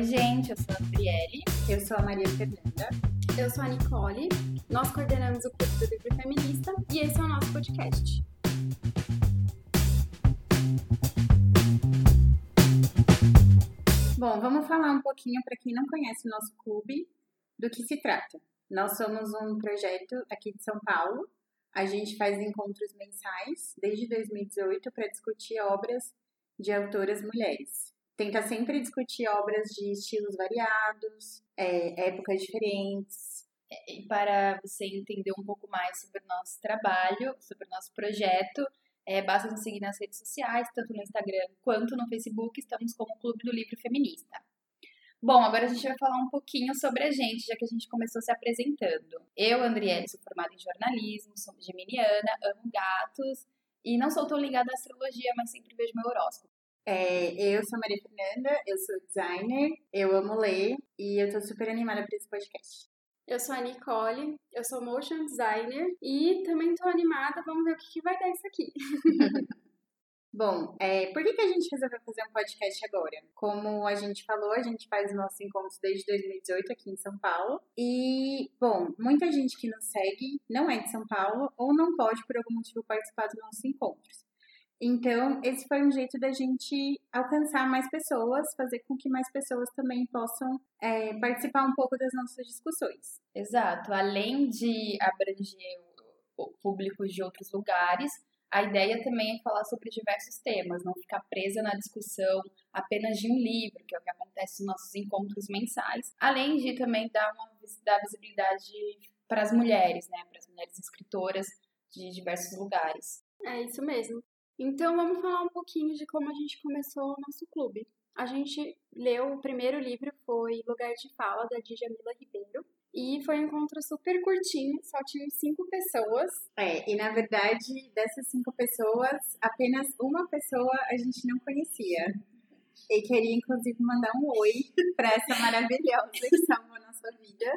Oi, gente, eu sou a Gabriele. Eu sou a Maria Fernanda. Eu sou a Nicole. Nós coordenamos o Clube do Livro Feminista e esse é o nosso podcast. Bom, vamos falar um pouquinho para quem não conhece o nosso clube do que se trata. Nós somos um projeto aqui de São Paulo. A gente faz encontros mensais desde 2018 para discutir obras de autoras mulheres. Tenta sempre discutir obras de estilos variados, é, épocas diferentes. E para você entender um pouco mais sobre o nosso trabalho, sobre o nosso projeto, é, basta nos seguir nas redes sociais, tanto no Instagram quanto no Facebook, estamos como Clube do Livro Feminista. Bom, agora a gente vai falar um pouquinho sobre a gente, já que a gente começou se apresentando. Eu, Andriele, sou formada em jornalismo, sou geminiana, amo gatos e não sou tão ligada à astrologia, mas sempre vejo meu horóscopo. É, eu sou Maria Fernanda, eu sou designer, eu amo ler e eu tô super animada para esse podcast. Eu sou a Nicole, eu sou motion designer e também tô animada, vamos ver o que, que vai dar isso aqui. Bom, é, por que, que a gente resolveu fazer um podcast agora? Como a gente falou, a gente faz nossos encontros desde 2018 aqui em São Paulo. E, bom, muita gente que nos segue não é de São Paulo ou não pode, por algum motivo, participar dos nossos encontros. Então, esse foi um jeito da gente alcançar mais pessoas, fazer com que mais pessoas também possam é, participar um pouco das nossas discussões. Exato. Além de abranger o público de outros lugares, a ideia também é falar sobre diversos temas, não ficar presa na discussão apenas de um livro, que é o que acontece nos nossos encontros mensais, além de também dar uma dar visibilidade para as mulheres, né, para as mulheres escritoras de diversos lugares. É isso mesmo. Então vamos falar um pouquinho de como a gente começou o nosso clube. A gente leu o primeiro livro foi Lugar de Fala da Djamila Ribeiro e foi um encontro super curtinho, só tinha cinco pessoas. É, e na verdade dessas cinco pessoas, apenas uma pessoa a gente não conhecia. E queria inclusive mandar um oi para essa maravilhosa que salvou a nossa vida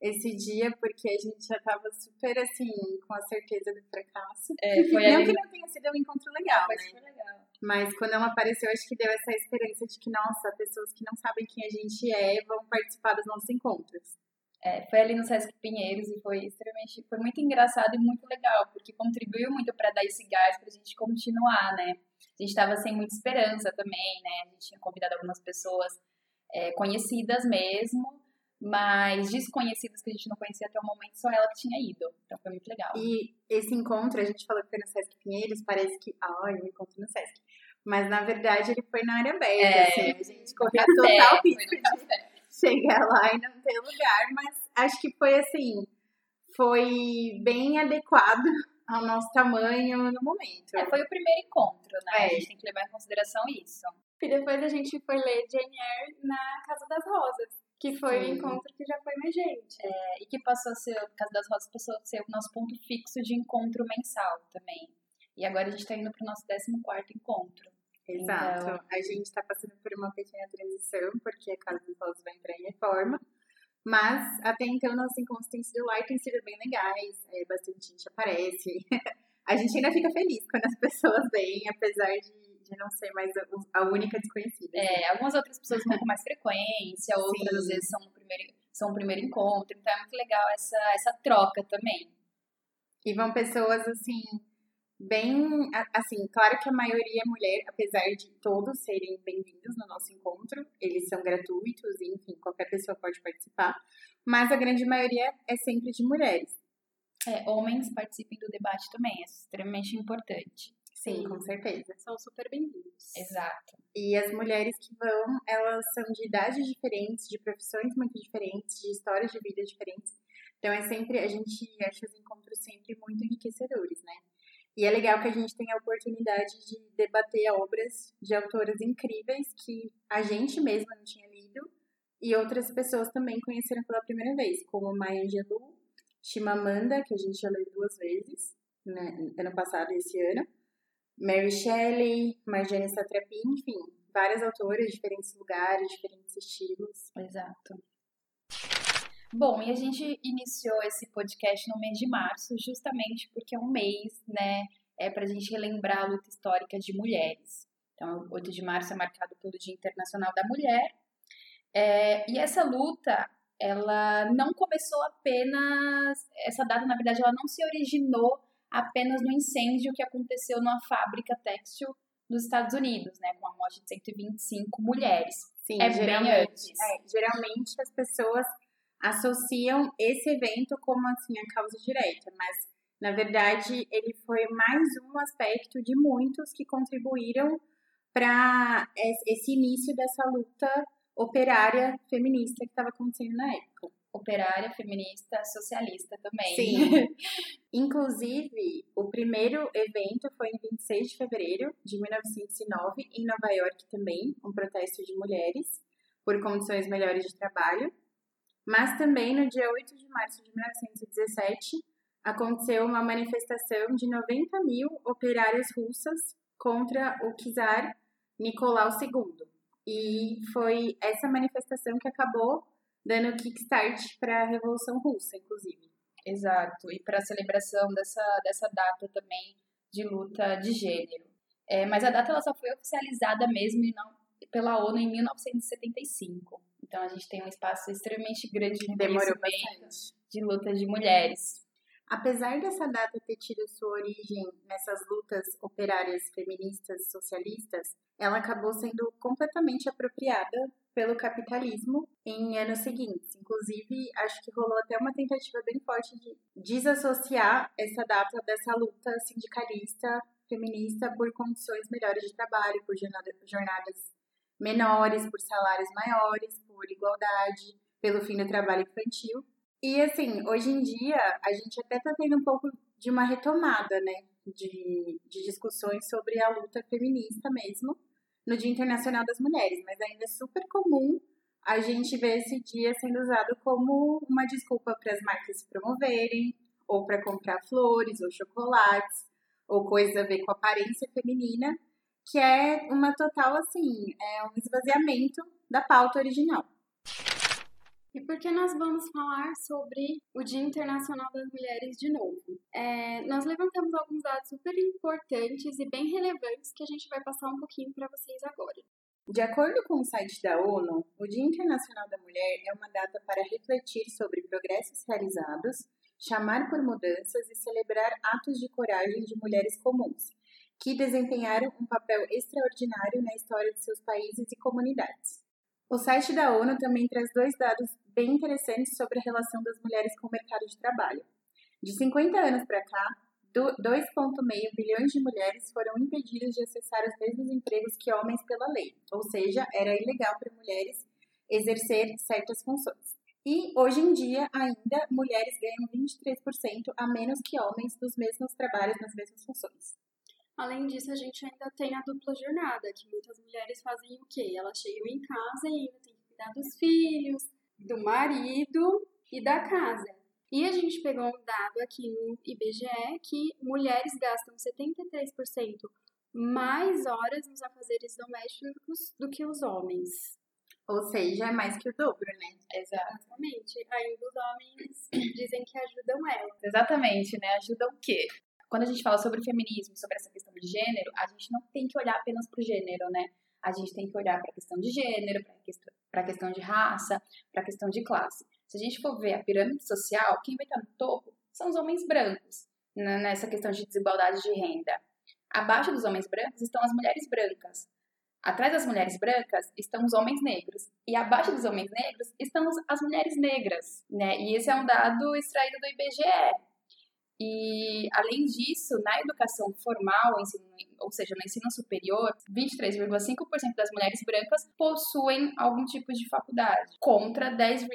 esse dia, porque a gente já tava super, assim, com a certeza do fracasso. É, foi não que não tenha sido um encontro legal, Foi né? super legal. Mas quando ela apareceu, acho que deu essa esperança de que, nossa, pessoas que não sabem quem a gente é vão participar dos nossos encontros. É, foi ali no Sesc Pinheiros e foi extremamente, foi muito engraçado e muito legal, porque contribuiu muito para dar esse gás pra gente continuar, né? A gente tava sem muita esperança também, né? A gente tinha convidado algumas pessoas é, conhecidas mesmo, mas desconhecidas que a gente não conhecia até o momento, só ela que tinha ido. Então foi muito legal. E esse encontro, a gente falou que foi no Sesc Pinheiros, parece que, ai, um encontro no Sesc. Mas na verdade ele foi na área aberta, É, assim, a gente correu Café, total risco de chegar lá e não ter lugar, mas acho que foi assim, foi bem adequado ao nosso tamanho no momento. É, foi o primeiro encontro, né? É. A gente tem que levar em consideração isso. E depois a gente foi ler Jane Eyre na Casa das Rosas, que foi o encontro que já foi mais gente. É, e que passou a ser, o Casa das Rosas passou a ser o nosso ponto fixo de encontro mensal também. E agora a gente tá indo pro nosso 14 encontro. Exato. Então- A gente está passando por uma pequena transição, porque a Casa dos Rosas vai entrar em reforma. Mas até então nossos encontros têm sido lá e têm sido bem legais. É, bastante gente aparece. a gente ainda fica feliz quando as pessoas vêm, apesar de, de não ser mais a, a única desconhecida. É, algumas outras pessoas vão com mais frequência, outras Sim. às vezes são o primeiro, são o primeiro encontro. Então é muito legal essa, essa troca também. E vão pessoas assim, bem. Assim, claro que a maioria é mulher, apesar de todos serem bem-vindos no nosso encontro. Eles são gratuitos, enfim, qualquer pessoa pode participar. Mas a grande maioria é sempre de mulheres. É, homens participem do debate também, é extremamente importante. Sim, com certeza. São super bem-vindos. Exato. E as mulheres que vão, elas são de idades diferentes, de profissões muito diferentes, de histórias de vida diferentes. Então é sempre, a gente acha os encontros sempre muito enriquecedores, né? E é legal que a gente tem a oportunidade de debater obras de autoras incríveis que a gente mesma não tinha lido e outras pessoas também conheceram pela primeira vez, como Maya Angelou, Chimamanda, que a gente já leu duas vezes, né, ano passado e esse ano, Mary Shelley, Marjane Satrapi, enfim, várias autoras, diferentes lugares, diferentes estilos. Exato. Bom, e a gente iniciou esse podcast no mês de março, justamente porque é um mês, né, é para a gente relembrar a luta histórica de mulheres. Então, o 8 de março é marcado pelo Dia Internacional da Mulher, É, e essa luta, ela não começou apenas. Essa data, na verdade, ela não se originou apenas no incêndio que aconteceu numa fábrica têxtil dos Estados Unidos, né, com a morte de 125 mulheres. Sim, é geralmente, é, geralmente as pessoas associam esse evento como assim a causa direta, mas na verdade ele foi mais um aspecto de muitos que contribuíram para esse início dessa luta operária feminista que estava acontecendo na época. Operária, feminista, socialista também. Sim. Inclusive, o primeiro evento foi em 26 de fevereiro de 1909, em Nova York também, um protesto de mulheres por condições melhores de trabalho. Mas também no dia 8 de março de 1917, aconteceu uma manifestação de 90 mil operárias russas contra o czar Nicolau II. E foi essa manifestação que acabou dando kickstart para a Revolução Russa, inclusive. Exato, e para a celebração dessa, dessa data também de luta de gênero. É, mas a data ela só foi oficializada mesmo não, pela ONU em 1975. Então a gente tem um espaço extremamente grande de Demorou bastante. de luta de mulheres. Apesar dessa data ter tido sua origem nessas lutas operárias feministas socialistas, ela acabou sendo completamente apropriada pelo capitalismo em anos seguintes. Inclusive, acho que rolou até uma tentativa bem forte de desassociar essa data dessa luta sindicalista feminista por condições melhores de trabalho, por jornada- jornadas menores, por salários maiores, por igualdade, pelo fim do trabalho infantil. E assim, hoje em dia, a gente até tá tendo um pouco de uma retomada, né? De, de discussões sobre a luta feminista mesmo, no Dia Internacional das Mulheres, mas ainda é super comum a gente ver esse dia sendo usado como uma desculpa para as marcas se promoverem, ou para comprar flores, ou chocolates, ou coisas a ver com aparência feminina, que é uma total, assim, é um esvaziamento da pauta original. E por que nós vamos falar sobre o Dia Internacional das Mulheres de novo? É, nós levantamos alguns dados super importantes e bem relevantes que a gente vai passar um pouquinho para vocês agora. De acordo com o site da ONU, o Dia Internacional da Mulher é uma data para refletir sobre progressos realizados, chamar por mudanças e celebrar atos de coragem de mulheres comuns, que desempenharam um papel extraordinário na história de seus países e comunidades. O site da ONU também traz dois dados bem interessantes sobre a relação das mulheres com o mercado de trabalho. De 50 anos para cá, 2,5 bilhões de mulheres foram impedidas de acessar os mesmos empregos que homens pela lei, ou seja, era ilegal para mulheres exercer certas funções. E hoje em dia, ainda, mulheres ganham 23% a menos que homens nos mesmos trabalhos, nas mesmas funções. Além disso, a gente ainda tem a dupla jornada, que muitas mulheres fazem o quê? Elas chegam em casa e ainda tem que cuidar dos filhos, do marido e da casa. E a gente pegou um dado aqui no IBGE que mulheres gastam 73% mais horas nos afazeres domésticos do que os homens. Ou seja, é mais que o dobro, né? Exatamente. Ainda os homens dizem que ajudam elas. Exatamente, né? Ajuda o quê? Quando a gente fala sobre feminismo, sobre essa questão de gênero, a gente não tem que olhar apenas para o gênero, né? A gente tem que olhar para a questão de gênero, para a questão, de raça, para a questão de classe. Se a gente for ver a pirâmide social, quem vai estar no topo são os homens brancos, né? nessa questão de desigualdade de renda. Abaixo dos homens brancos estão as mulheres brancas. Atrás das mulheres brancas estão os homens negros. E abaixo dos homens negros estão as mulheres negras. Né? E esse é um dado extraído do IBGE. E, além disso, na educação formal, ensino, ou seja, no ensino superior, 23,5% das mulheres brancas possuem algum tipo de faculdade, contra 10,4%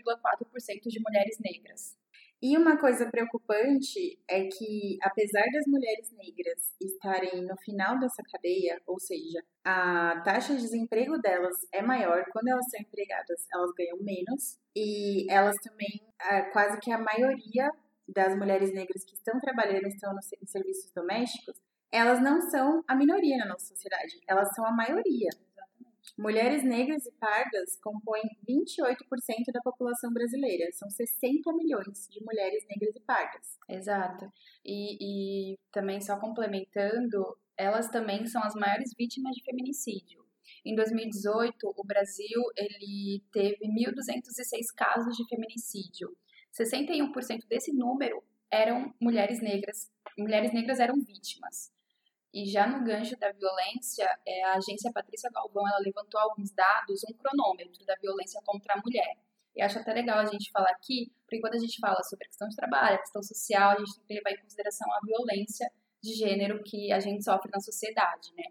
de mulheres negras. E uma coisa preocupante é que, apesar das mulheres negras estarem no final dessa cadeia, ou seja, a taxa de desemprego delas é maior, quando elas são empregadas, elas ganham menos, e elas também, quase que a maioria das mulheres negras que estão trabalhando estão em serviços domésticos, elas não são a minoria na nossa sociedade, elas são a maioria. Mulheres negras e pardas compõem 28% da população brasileira. São 60 milhões de mulheres negras e pardas. Exato. E, e também, só complementando, elas também são as maiores vítimas de feminicídio. Em 2018, o Brasil ele teve 1.206 casos de feminicídio. 61% desse número eram mulheres negras. Mulheres negras eram vítimas. E já no gancho da violência, é, a agência Patrícia Galvão ela levantou alguns dados, um cronômetro da violência contra a mulher. E acho até legal a gente falar aqui, porque quando a gente fala sobre a questão de trabalho, a questão social, a gente tem que levar em consideração a violência de gênero que a gente sofre na sociedade, né?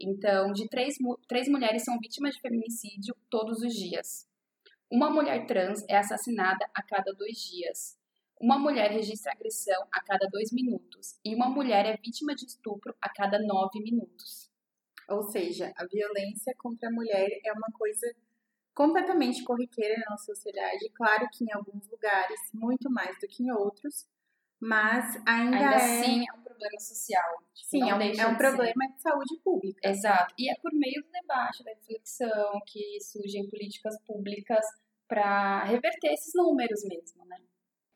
Então, de três, três mulheres são vítimas de feminicídio todos os dias. Uma mulher trans é assassinada a cada dois dias. Uma mulher registra agressão a cada dois minutos. E uma mulher é vítima de estupro a cada nove minutos. Ou seja, a violência contra a mulher é uma coisa completamente corriqueira na nossa sociedade. Claro que em alguns lugares, muito mais do que em outros, mas ainda, ainda é... assim é problema social. Tipo, Sim, é um, é um problema de saúde pública. Exato. E é por meio do debate, da reflexão, que surgem políticas públicas para reverter esses números mesmo, né?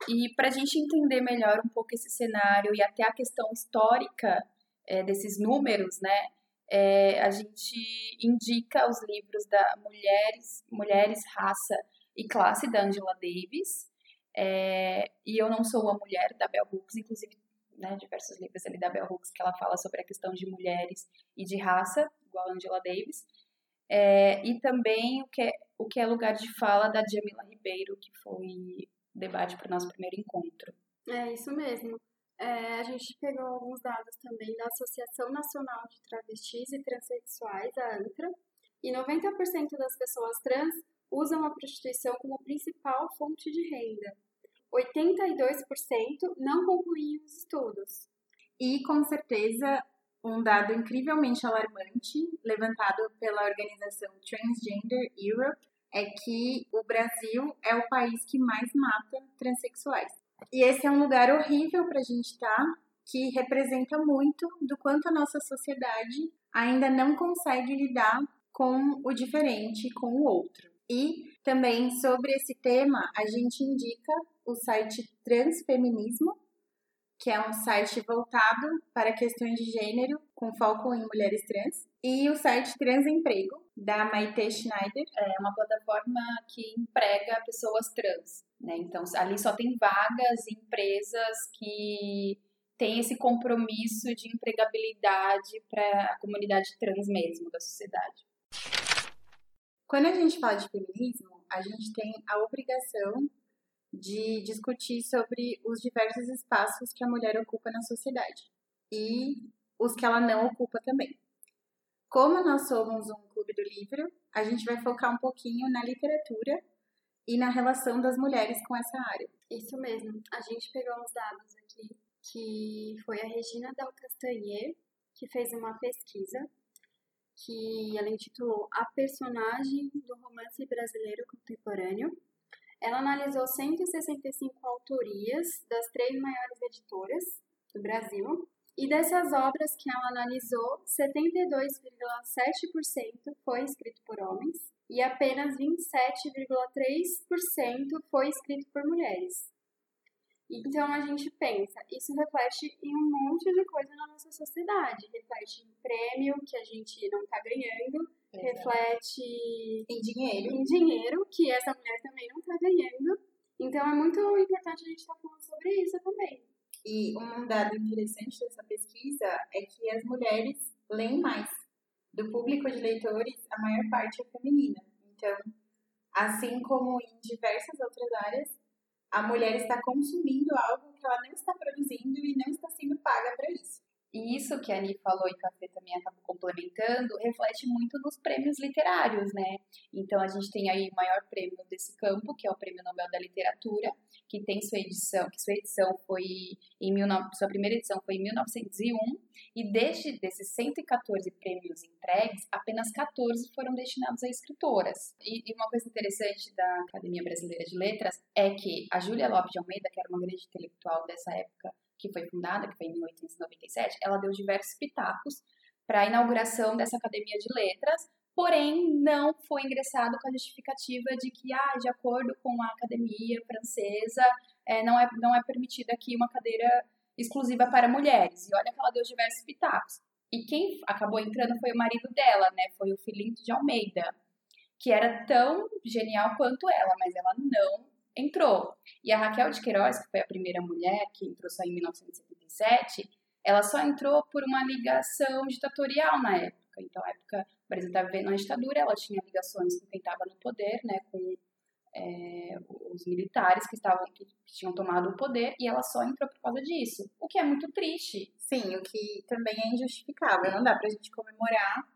E para a gente entender melhor um pouco esse cenário e até a questão histórica é, desses números, né? É, a gente indica os livros da Mulheres, Mulheres, Raça e Classe da Angela Davis. É, e Eu Não Sou uma Mulher, da Bell Hooks, inclusive né, diversos livros ali da Bell Hooks que ela fala sobre a questão de mulheres e de raça, igual a Angela Davis. É, e também o que, é, o que é lugar de fala da Jamila Ribeiro, que foi debate para o nosso primeiro encontro. É isso mesmo. É, a gente pegou alguns dados também da Associação Nacional de Travestis e Transsexuais, a ANTRA, e 90% das pessoas trans usam a prostituição como principal fonte de renda. 82% não concluíam os estudos. E, com certeza, um dado incrivelmente alarmante, levantado pela organização Transgender Europe, é que o Brasil é o país que mais mata transexuais. E esse é um lugar horrível para a gente estar, tá, que representa muito do quanto a nossa sociedade ainda não consegue lidar com o diferente, com o outro. E também sobre esse tema, a gente indica o site Transfeminismo, que é um site voltado para questões de gênero, com foco em mulheres trans, e o site Transemprego, da Maite Schneider. É uma plataforma que emprega pessoas trans, né? Então, ali só tem vagas em empresas que têm esse compromisso de empregabilidade para a comunidade trans mesmo da sociedade. Quando a gente fala de feminismo, a gente tem a obrigação de discutir sobre os diversos espaços que a mulher ocupa na sociedade e os que ela não ocupa também. Como nós somos um clube do livro, a gente vai focar um pouquinho na literatura e na relação das mulheres com essa área. Isso mesmo. A gente pegou uns dados aqui que foi a Regina Del Castanher que fez uma pesquisa que ela intitulou A Personagem do Romance Brasileiro Contemporâneo ela analisou 165 autorias das três maiores editoras do Brasil. E dessas obras que ela analisou, 72,7% foi escrito por homens e apenas 27,3% foi escrito por mulheres. Então a gente pensa, isso reflete em um monte de coisa na nossa sociedade, reflete em prêmio que a gente não está ganhando, reflete em dinheiro. em dinheiro que essa mulher também não está ganhando. Então é muito importante a gente estar tá falando sobre isso também. E um dado interessante dessa pesquisa é que as mulheres leem mais. Do público de leitores, a maior parte é feminina. Então, assim como em diversas outras áreas, a mulher está consumindo algo que ela não está produzindo e não está sendo paga para isso. E isso que a Ani falou e o Café também acabou complementando, reflete muito nos prêmios literários, né? Então a gente tem aí o maior prêmio desse campo, que é o Prêmio Nobel da Literatura, que tem sua edição, que sua edição foi em 19, sua primeira edição foi em 1901, e desde desses 114 prêmios entregues, apenas 14 foram destinados a escritoras. E, e uma coisa interessante da Academia Brasileira de Letras é que a Júlia Lopes de Almeida, que era uma grande intelectual dessa época, que foi fundada, que foi em 1897, ela deu diversos pitacos para a inauguração dessa academia de letras, porém não foi ingressado com a justificativa de que, ah, de acordo com a academia francesa, é, não, é, não é permitida aqui uma cadeira exclusiva para mulheres. E olha que ela deu diversos pitacos. E quem acabou entrando foi o marido dela, né? Foi o Filinto de Almeida, que era tão genial quanto ela, mas ela não entrou. E a Raquel de Queiroz, que foi a primeira mulher que entrou só em 1977, ela só entrou por uma ligação ditatorial na época. Então, na época, o Brasil estava vivendo uma ditadura, ela tinha ligações com quem estava no poder, né, com é, os militares que estavam que tinham tomado o poder e ela só entrou por causa disso, o que é muito triste. Sim, o que também é injustificável. Não dá pra gente comemorar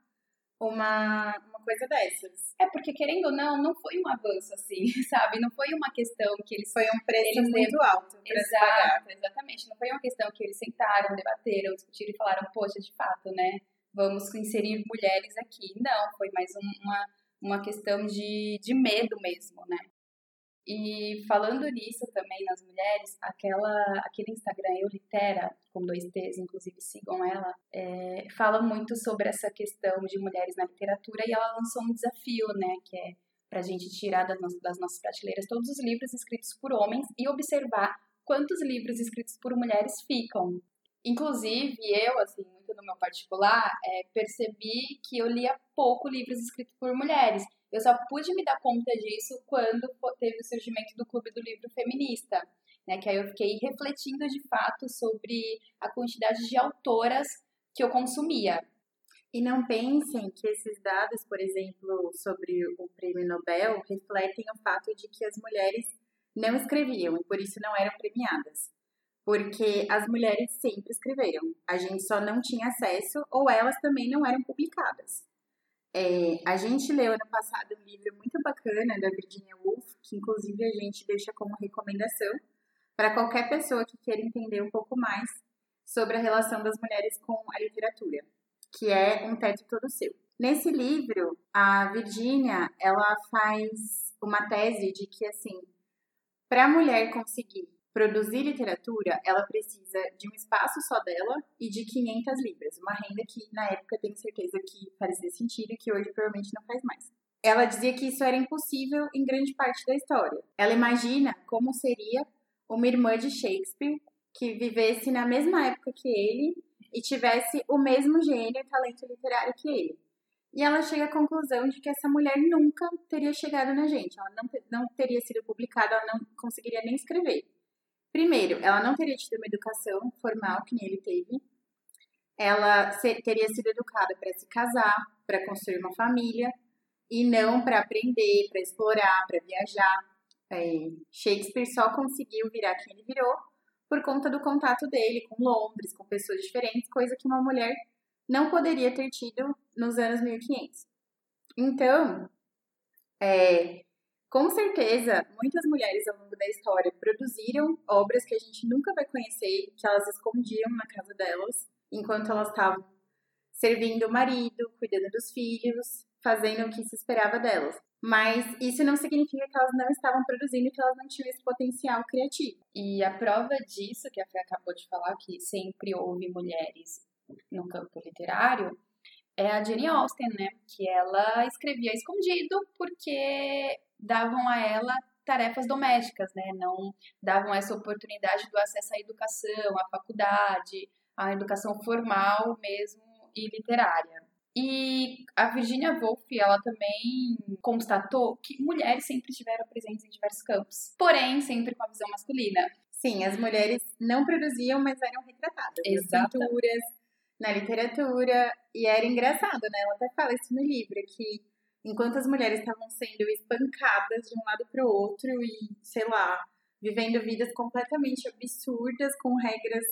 uma, uma coisa dessas. É porque, querendo ou não, não foi um avanço assim, sabe? Não foi uma questão que eles. Foi um preço eles muito dev... alto Exato, exatamente. Não foi uma questão que eles sentaram, debateram, discutiram e falaram, poxa, de fato, né? Vamos inserir mulheres aqui. Não, foi mais uma, uma questão de, de medo mesmo, né? E falando nisso também nas mulheres, aquela, aquele Instagram Eu Litera, com dois T's, inclusive sigam ela, é, fala muito sobre essa questão de mulheres na literatura e ela lançou um desafio, né, que é para a gente tirar das, das nossas prateleiras todos os livros escritos por homens e observar quantos livros escritos por mulheres ficam. Inclusive, eu, assim, muito no meu particular, é, percebi que eu lia pouco livros escritos por mulheres. Eu só pude me dar conta disso quando teve o surgimento do Clube do Livro Feminista, né? Que aí eu fiquei refletindo de fato sobre a quantidade de autoras que eu consumia. E não pensem que esses dados, por exemplo, sobre o prêmio Nobel, refletem o fato de que as mulheres não escreviam e por isso não eram premiadas. Porque as mulheres sempre escreveram, a gente só não tinha acesso ou elas também não eram publicadas. É, a gente leu ano passado um livro muito bacana da Virginia Woolf, que inclusive a gente deixa como recomendação para qualquer pessoa que queira entender um pouco mais sobre a relação das mulheres com a literatura, que é Um Teto Todo Seu. Nesse livro, a Virginia, ela faz uma tese de que, assim, para a mulher conseguir produzir literatura, ela precisa de um espaço só dela e de 500 libras, uma renda que na época tenho certeza que fazia sentido e que hoje provavelmente não faz mais. Ela dizia que isso era impossível em grande parte da história. Ela imagina como seria uma irmã de Shakespeare que vivesse na mesma época que ele e tivesse o mesmo gênio e talento literário que ele. E ela chega à conclusão de que essa mulher nunca teria chegado na gente, ela não, não teria sido publicada, ela não conseguiria nem escrever. Primeiro, ela não teria tido uma educação formal que nem ele teve. Ela teria sido educada para se casar, para construir uma família e não para aprender, para explorar, para viajar. É, Shakespeare só conseguiu virar quem ele virou por conta do contato dele com Londres, com pessoas diferentes, coisa que uma mulher não poderia ter tido nos anos 1500. Então, é, com certeza, muitas mulheres ao longo da história produziram obras que a gente nunca vai conhecer, que elas escondiam na casa delas, enquanto elas estavam servindo o marido, cuidando dos filhos, fazendo o que se esperava delas. Mas isso não significa que elas não estavam produzindo, que elas não tinham esse potencial criativo. E a prova disso, que a Fê acabou de falar, que sempre houve mulheres no campo literário, é a Jane Austen, né? Que ela escrevia escondido porque davam a ela tarefas domésticas, né? Não davam essa oportunidade do acesso à educação, à faculdade, à educação formal mesmo e literária. E a Virginia Woolf, ela também constatou que mulheres sempre estiveram presentes em diversos campos, porém sempre com a visão masculina. Sim, as mulheres não produziam, mas eram retratadas. Exato. Nas pinturas, na literatura, e era engraçado, né? Ela até fala isso no livro, que enquanto as mulheres estavam sendo espancadas de um lado para o outro e, sei lá, vivendo vidas completamente absurdas, com regras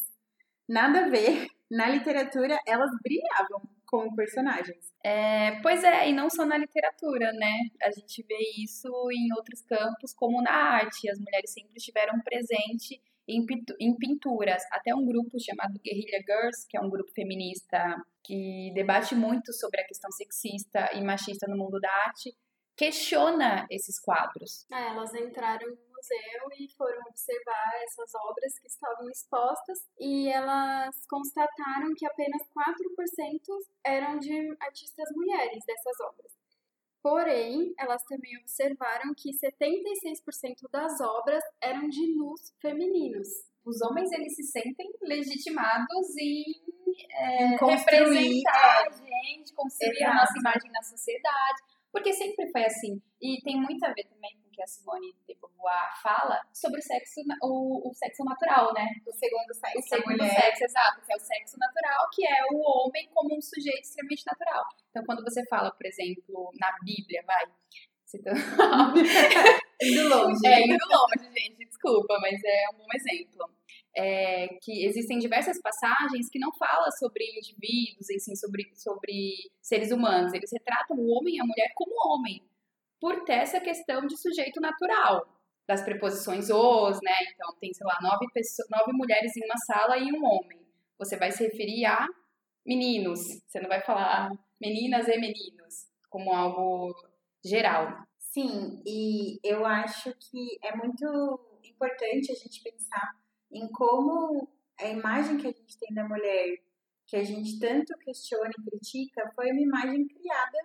nada a ver, na literatura elas brilhavam como personagens. É, pois é, e não só na literatura, né? A gente vê isso em outros campos, como na arte. As mulheres sempre estiveram presentes em, pinturas. Até um grupo chamado Guerrilla Girls, que é um grupo feminista que debate muito sobre a questão sexista e machista no mundo da arte, questiona esses quadros. É, elas entraram no museu e foram observar essas obras que estavam expostas e elas constataram que apenas 4% eram de artistas mulheres dessas obras. Porém, elas também observaram que 76% das obras eram de nus femininos. Os homens eles se sentem legitimados em, é, Em representar a gente, construir a nossa imagem na sociedade, porque sempre foi assim. E tem muito a ver também que a Simone de Beauvoir fala sobre o sexo, o, o sexo natural, né? O segundo sexo o segundo sexo, exato, que é o sexo natural, que é o homem como um sujeito extremamente natural. Então, quando você fala, por exemplo, na Bíblia, vai, citando... Indo longe. é, indo longe, gente, desculpa, mas é um bom exemplo. É, que existem diversas passagens que não falam sobre indivíduos, assim, sobre, sobre seres humanos. Eles retratam o homem e a mulher como homem, por ter essa questão de sujeito natural, das preposições os, né? Então, tem, sei lá, nove, pessoas, nove mulheres em uma sala e um homem. Você vai se referir a meninos, você não vai falar meninas e meninos, como algo geral. Sim, e eu acho que é muito importante a gente pensar em como a imagem que a gente tem da mulher, que a gente tanto questiona e critica, foi uma imagem criada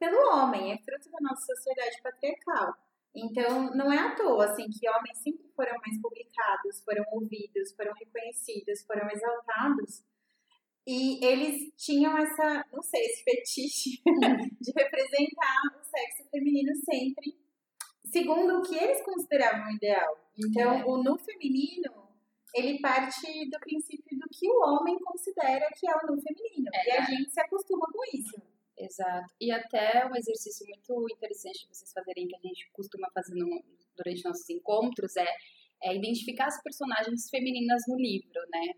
pelo homem, é fruto da nossa sociedade patriarcal. Então, não é à toa assim que homens sempre foram mais publicados, foram ouvidos, foram reconhecidos, foram exaltados. E eles tinham essa, não sei, esse fetiche de representar o sexo feminino sempre segundo o que eles consideravam ideal. Então, É. o nu feminino, ele parte do princípio do que o homem considera que é o nu feminino. É. E a gente se acostuma com isso. Exato. E até um exercício muito interessante de vocês fazerem, que a gente costuma fazer no- durante nossos encontros, é, é identificar as personagens femininas no livro, né?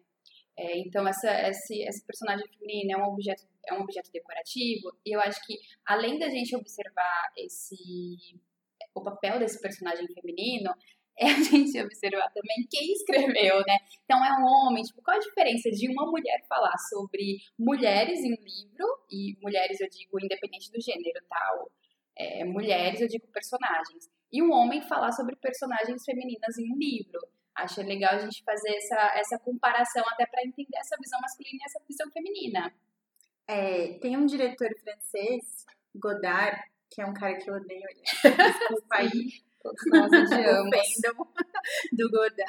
É, então, essa, esse, essa personagem feminina é um, objeto, é um objeto decorativo, e eu acho que, além da gente observar esse o papel desse personagem feminino, é a gente observar também quem escreveu, né? Então é um homem, tipo, qual a diferença de uma mulher falar sobre mulheres em um livro, e mulheres eu digo independente do gênero, tal, é, mulheres eu digo personagens, e um homem falar sobre personagens femininas em um livro. Acho legal a gente fazer essa, essa comparação até para entender essa visão masculina e essa visão feminina. É, tem um diretor francês, Godard, que é um cara que eu odeio ele. Desculpa aí. Todos nós odiamos. do Godard.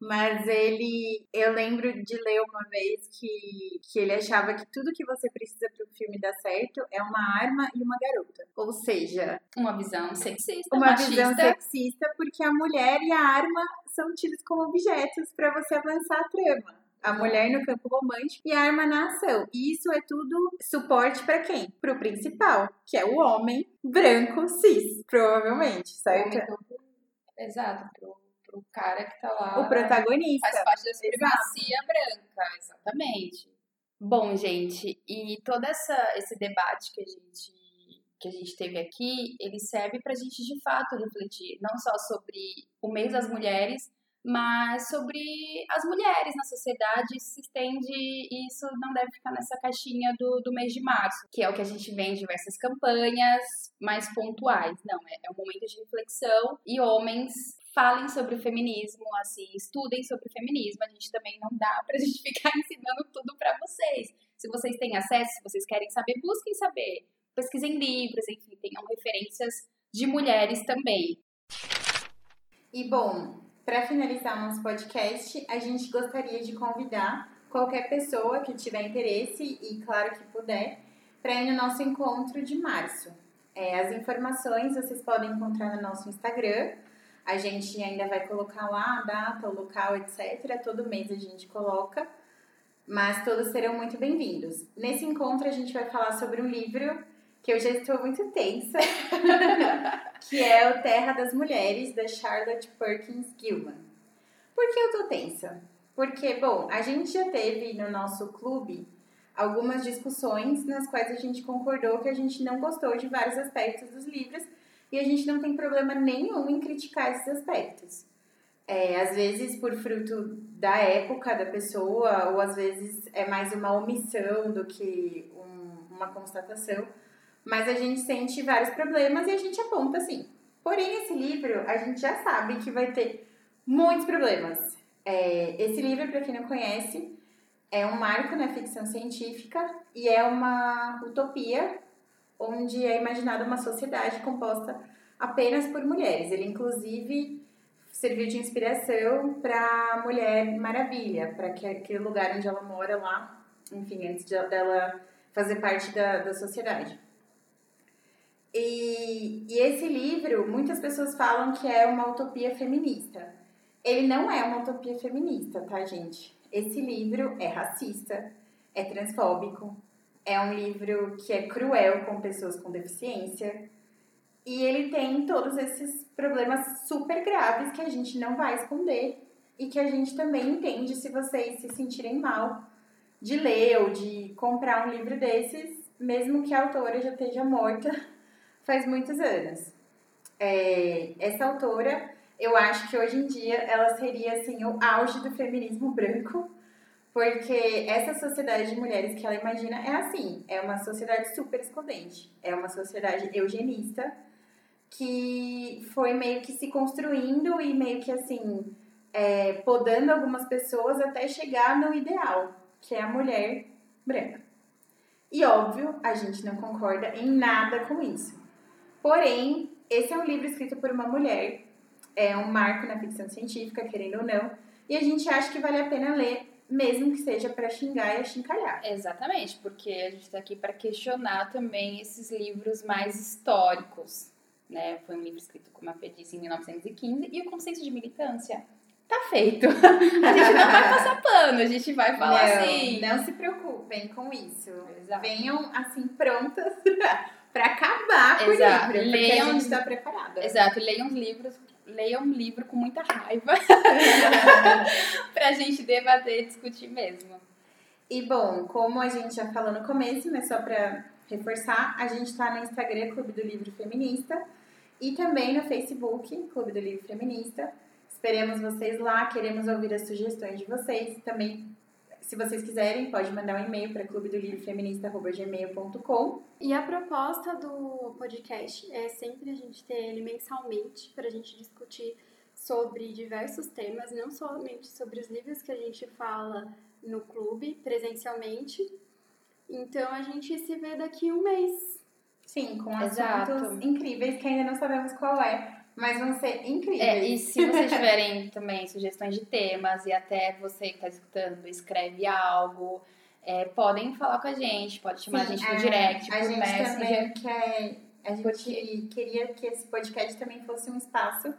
Mas ele, eu lembro de ler uma vez que, que ele achava que tudo que você precisa para o filme dar certo é uma arma e uma garota. Ou seja, Uma visão sexista, uma machista. visão sexista, porque a mulher e a arma são tidos como objetos para você avançar a trama. A mulher no campo romântico e a arma na ação. E isso é tudo suporte para quem? Para o principal, que é o homem branco cis, provavelmente, certo? Exato, pro, pro cara que tá lá. O protagonista. Faz parte da supremacia branca, exatamente. Bom, gente, e todo essa, esse debate que a gente que a gente teve aqui, ele serve para a gente de fato refletir não só sobre o mês das mulheres, mas sobre as mulheres na sociedade se estende e isso não deve ficar nessa caixinha do, do mês de março, que é o que a gente vê em diversas campanhas mais pontuais. Não, é, é um momento de reflexão e homens falem sobre o feminismo, assim, estudem sobre o feminismo. A gente também não dá pra gente ficar ensinando tudo pra vocês. Se vocês têm acesso, se vocês querem saber, busquem saber. Pesquisem livros, enfim, tenham referências de mulheres também. E bom, para finalizar nosso podcast, a gente gostaria de convidar qualquer pessoa que tiver interesse e, claro, que puder, para ir no nosso encontro de março. É, as informações vocês podem encontrar no nosso Instagram. A gente ainda vai colocar lá a data, o local, etc. Todo mês a gente coloca, mas todos serão muito bem-vindos. Nesse encontro a gente vai falar sobre um livro que eu já estou muito tensa, que é o Terra das Mulheres, da Charlotte Perkins Gilman. Por que eu tô tensa? Porque, bom, a gente já teve no nosso clube algumas discussões nas quais a gente concordou que a gente não gostou de vários aspectos dos livros e a gente não tem problema nenhum em criticar esses aspectos. É, às vezes por fruto da época da pessoa, ou às vezes é mais uma omissão do que um- uma constatação, mas a gente sente vários problemas e a gente aponta assim. Porém, esse livro a gente já sabe que vai ter muitos problemas. É, esse livro, para quem não conhece, é um marco na ficção científica e é uma utopia onde é imaginada uma sociedade composta apenas por mulheres. Ele, inclusive, serviu de inspiração para Mulher Maravilha, para aquele lugar onde ela mora lá, enfim, antes de, dela fazer parte da, da sociedade. E, e esse livro, muitas pessoas falam que é uma utopia feminista. Ele não é uma utopia feminista, tá, gente? Esse livro é racista, é transfóbico, é um livro que é cruel com pessoas com deficiência. E ele tem todos esses problemas super graves que a gente não vai esconder e que a gente também entende se vocês se sentirem mal de ler ou de comprar um livro desses, mesmo que a autora já esteja morta faz muitos anos. É, essa autora, eu acho que hoje em dia ela seria assim o auge do feminismo branco, porque essa sociedade de mulheres que ela imagina é assim, é uma sociedade super excludente, é uma sociedade eugenista que foi meio que se construindo e meio que assim é, podando algumas pessoas até chegar no ideal, que é a mulher branca. E óbvio, a gente não concorda em nada com isso. Porém, esse é um livro escrito por uma mulher, é um marco na ficção científica, querendo ou não, e a gente acha que vale a pena ler, mesmo que seja para xingar e achincalhar. Exatamente, porque a gente está aqui para questionar também esses livros mais históricos. Né? Foi um livro escrito, como a Fê disse, em 1915, e o consenso de militância tá feito. A gente não vai passar pano, a gente vai falar não, assim. Não se preocupem com isso. Exato. Venham assim prontas para acabar com Exato. o livro, leiam, a gente está preparada. Exato, leiam os livros, leiam um livro com muita raiva pra gente debater e discutir mesmo. E bom, como a gente já falou no começo, mas só para reforçar, a gente está no Instagram Clube do Livro Feminista e também no Facebook Clube do Livro Feminista. Esperemos vocês lá, queremos ouvir as sugestões de vocês. Também, se vocês quiserem, pode mandar um e-mail para clube do livro feminista@gmail.com. E a proposta do podcast é sempre a gente ter ele mensalmente para a gente discutir sobre diversos temas, não somente sobre os livros que a gente fala no clube presencialmente. Então a gente se vê daqui um mês. Sim, com assuntos Exato. incríveis que ainda não sabemos qual é, mas vão ser incríveis. É, e se vocês tiverem também sugestões de temas e até você que está escutando escreve algo, é, podem falar com a gente, pode chamar Sim, a gente no é, direct, a gente Messenger. também quer, a gente Porque... queria que esse podcast também fosse um espaço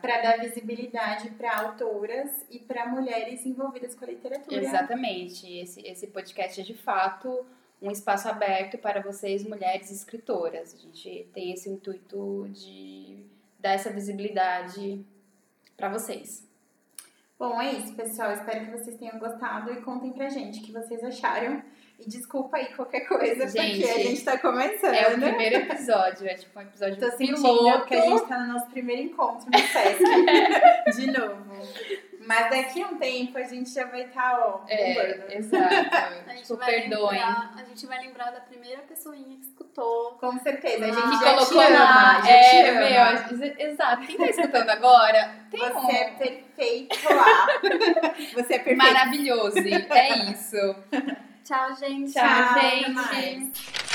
para dar visibilidade para autoras e para mulheres envolvidas com a literatura. Exatamente. Esse, esse podcast é de fato um espaço aberto para vocês, mulheres escritoras. A gente tem esse intuito de dar essa visibilidade para vocês. Bom, é isso, pessoal. Espero que vocês tenham gostado e contem pra gente o que vocês acharam. E desculpa aí qualquer coisa, gente, porque a gente tá começando. É o primeiro episódio, é tipo um episódio Tô sentindo que a gente tá no nosso primeiro encontro no Sesc. de novo. Mas daqui a um tempo a gente já vai estar, tá, ó, é, Exato. a gente tipo, vai perdoem. Lembrar, a gente vai lembrar da primeira pessoinha que escutou. Com certeza. A gente que já colocou te lá. ama, é, meu, exato. Quem tá escutando agora, tem Você um... é perfeito lá. Você é perfeito. Maravilhoso. É isso. Tchau, gente. Tchau, Tchau gente.